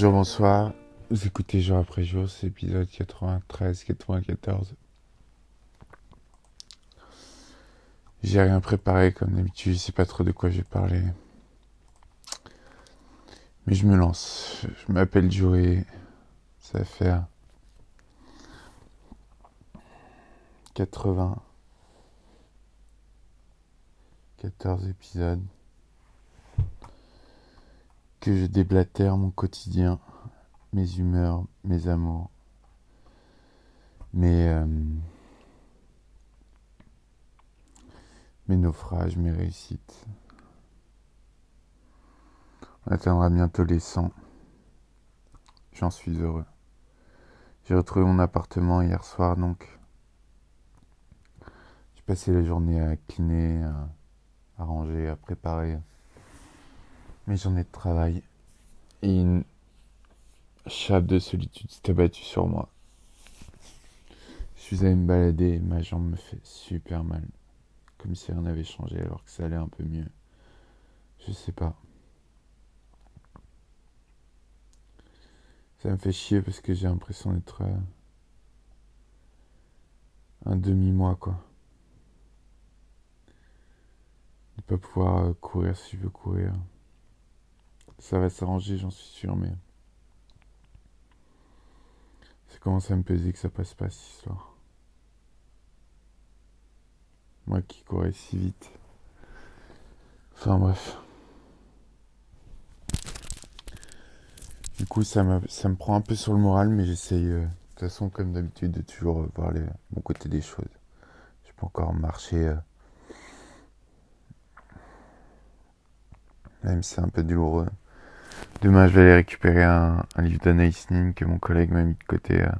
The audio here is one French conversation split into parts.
Bonjour, bonsoir. Vous écoutez jour après jour, c'est épisode 93-94. J'ai rien préparé comme d'habitude, je sais pas trop de quoi je vais parler. Mais je me lance. Je m'appelle Joey. Ça va faire 80 14 épisodes que je déblatère mon quotidien, mes humeurs, mes amours, mes, euh, mes naufrages, mes réussites. On atteindra bientôt les 100. J'en suis heureux. J'ai retrouvé mon appartement hier soir, donc j'ai passé la journée à cleaner, à à ranger, à préparer mes journées de travail. Et une chape de solitude s'est abattue sur moi. Je suis allé me balader et ma jambe me fait super mal. Comme si rien n'avait changé alors que ça allait un peu mieux. Je sais pas. Ça me fait chier parce que j'ai l'impression d'être euh, un demi-mois quoi. de pas pouvoir euh, courir si je veux courir. Ça va s'arranger, j'en suis sûr, mais ça commence à me peser que ça passe pas cette histoire. Moi qui courais si vite. Enfin bref. Du coup, ça, ça me prend un peu sur le moral, mais j'essaye, euh, de toute façon, comme d'habitude, de toujours euh, voir les, mon côté des choses. Je peux encore marcher même si c'est un peu douloureux. Demain, je vais aller récupérer un, livre d'Anaïs Nin que mon collègue m'a mis de côté à, euh,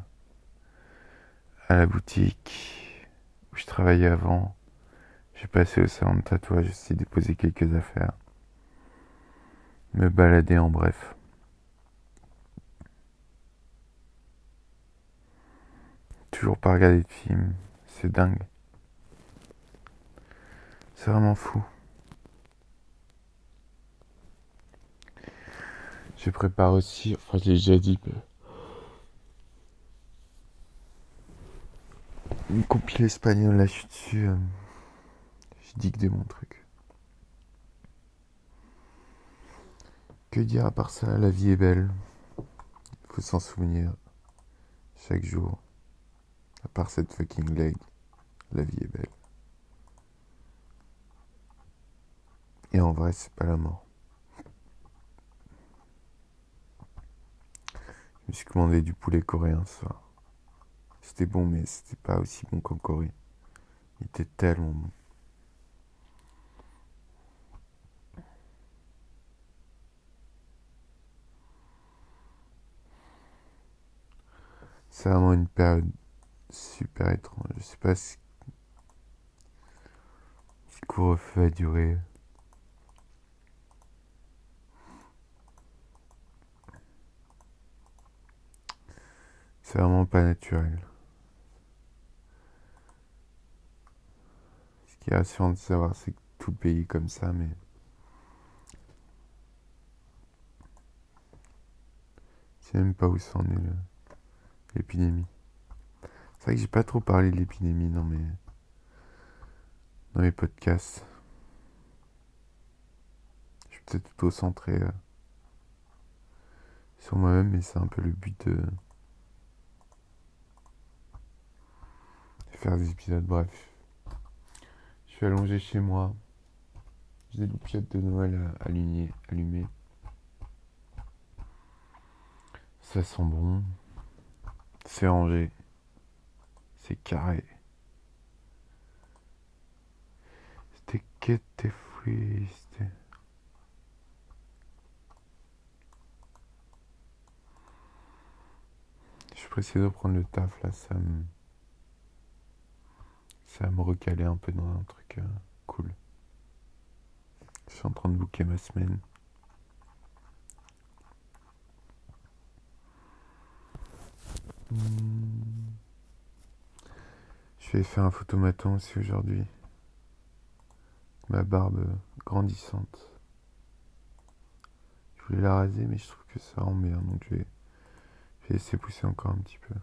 à la boutique où je travaillais avant. J'ai passé au salon de tatouage aussi, déposer quelques affaires. Me balader en bref. Toujours pas regarder de film, c'est dingue. C'est vraiment fou. Je prépare aussi, enfin je l'ai déjà dit, une compile espagnole, là je suis dessus. Euh, je dis que des mon truc. Que dire à part ça, la vie est belle. Il faut s'en souvenir chaque jour. À part cette fucking leg, la vie est belle. Et en vrai, c'est pas la mort. Je me suis commandé du poulet coréen ce soir. C'était bon, mais c'était pas aussi bon qu'en Corée. Il était tellement bon. C'est vraiment une période super étrange. Je sais pas si, si couvre-feu a duré C'est vraiment pas naturel. Ce qui est rassurant de savoir, c'est que tout pays comme ça, mais. Je sais même pas où s'en est l'épidémie. C'est vrai que j'ai pas trop parlé de l'épidémie dans mes, dans mes podcasts. Je suis peut-être plutôt centré euh, sur moi-même, mais c'est un peu le but de. Faire des épisodes, bref. Je suis allongé chez moi. J'ai des loupiottes de Noël allumées. allumées. Ça sent bon. C'est rangé. C'est carré. C'était que tes fruits. Je suis pressé de prendre le taf là, ça me ça va me recaler un peu dans un truc euh, cool. Je suis en train de booker ma semaine. Hmm. Je vais faire un photomaton aussi aujourd'hui. Ma barbe grandissante. Je voulais la raser, mais je trouve que ça rend bien, donc je vais, je vais laisser pousser encore un petit peu.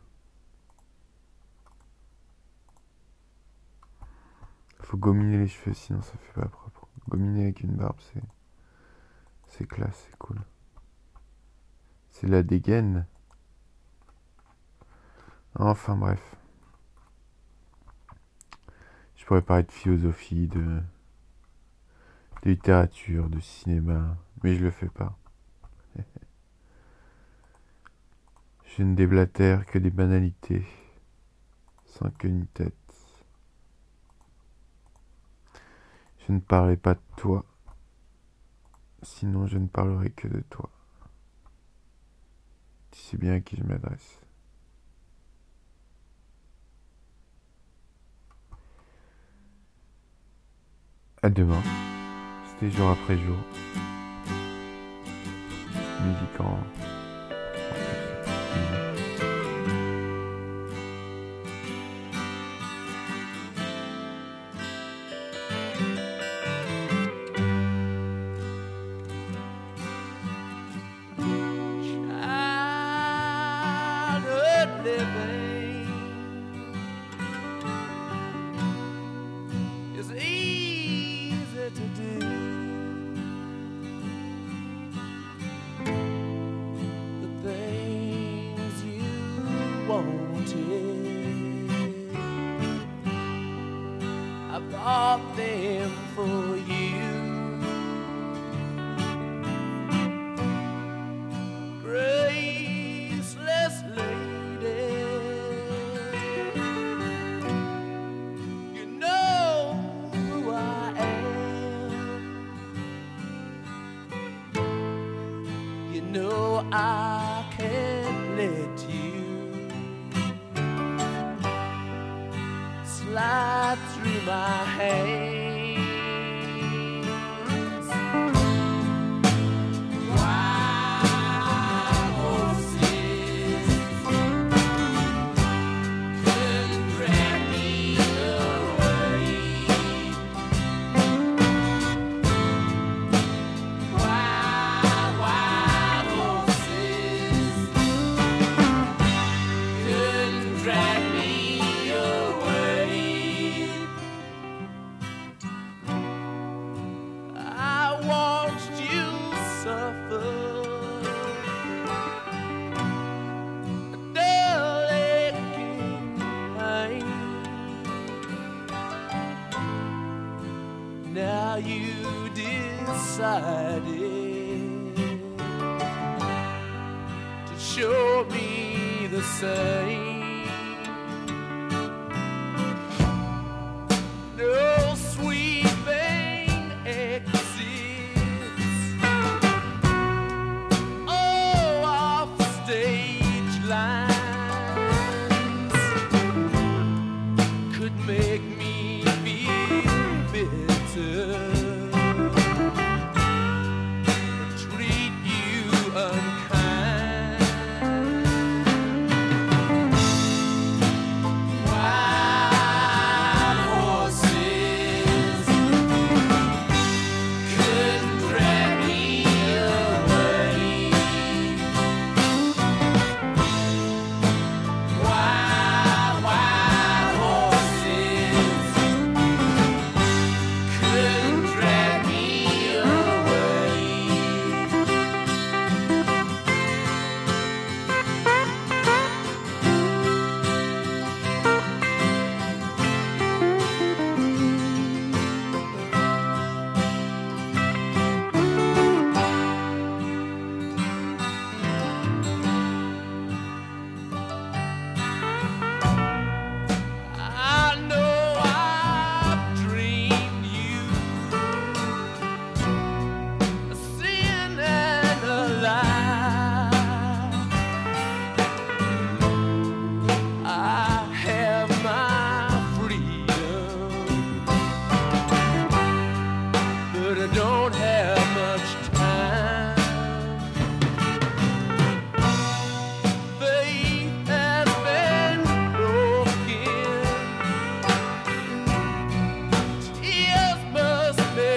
Gominer les cheveux, sinon ça fait pas propre. Gominer avec une barbe, c'est. C'est classe, c'est cool. C'est la dégaine. Enfin bref. Je pourrais parler de philosophie, de, de littérature, de cinéma, mais je le fais pas. je ne déblatère que des banalités, sans queue ni tête. Je ne parlais pas de toi, sinon je ne parlerai que de toi. Tu sais bien à qui je m'adresse. À demain. C'était jour après jour. Musique. Bought them for you. Graceless lady, you know who I am. You know I you'll be the same.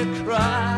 cry.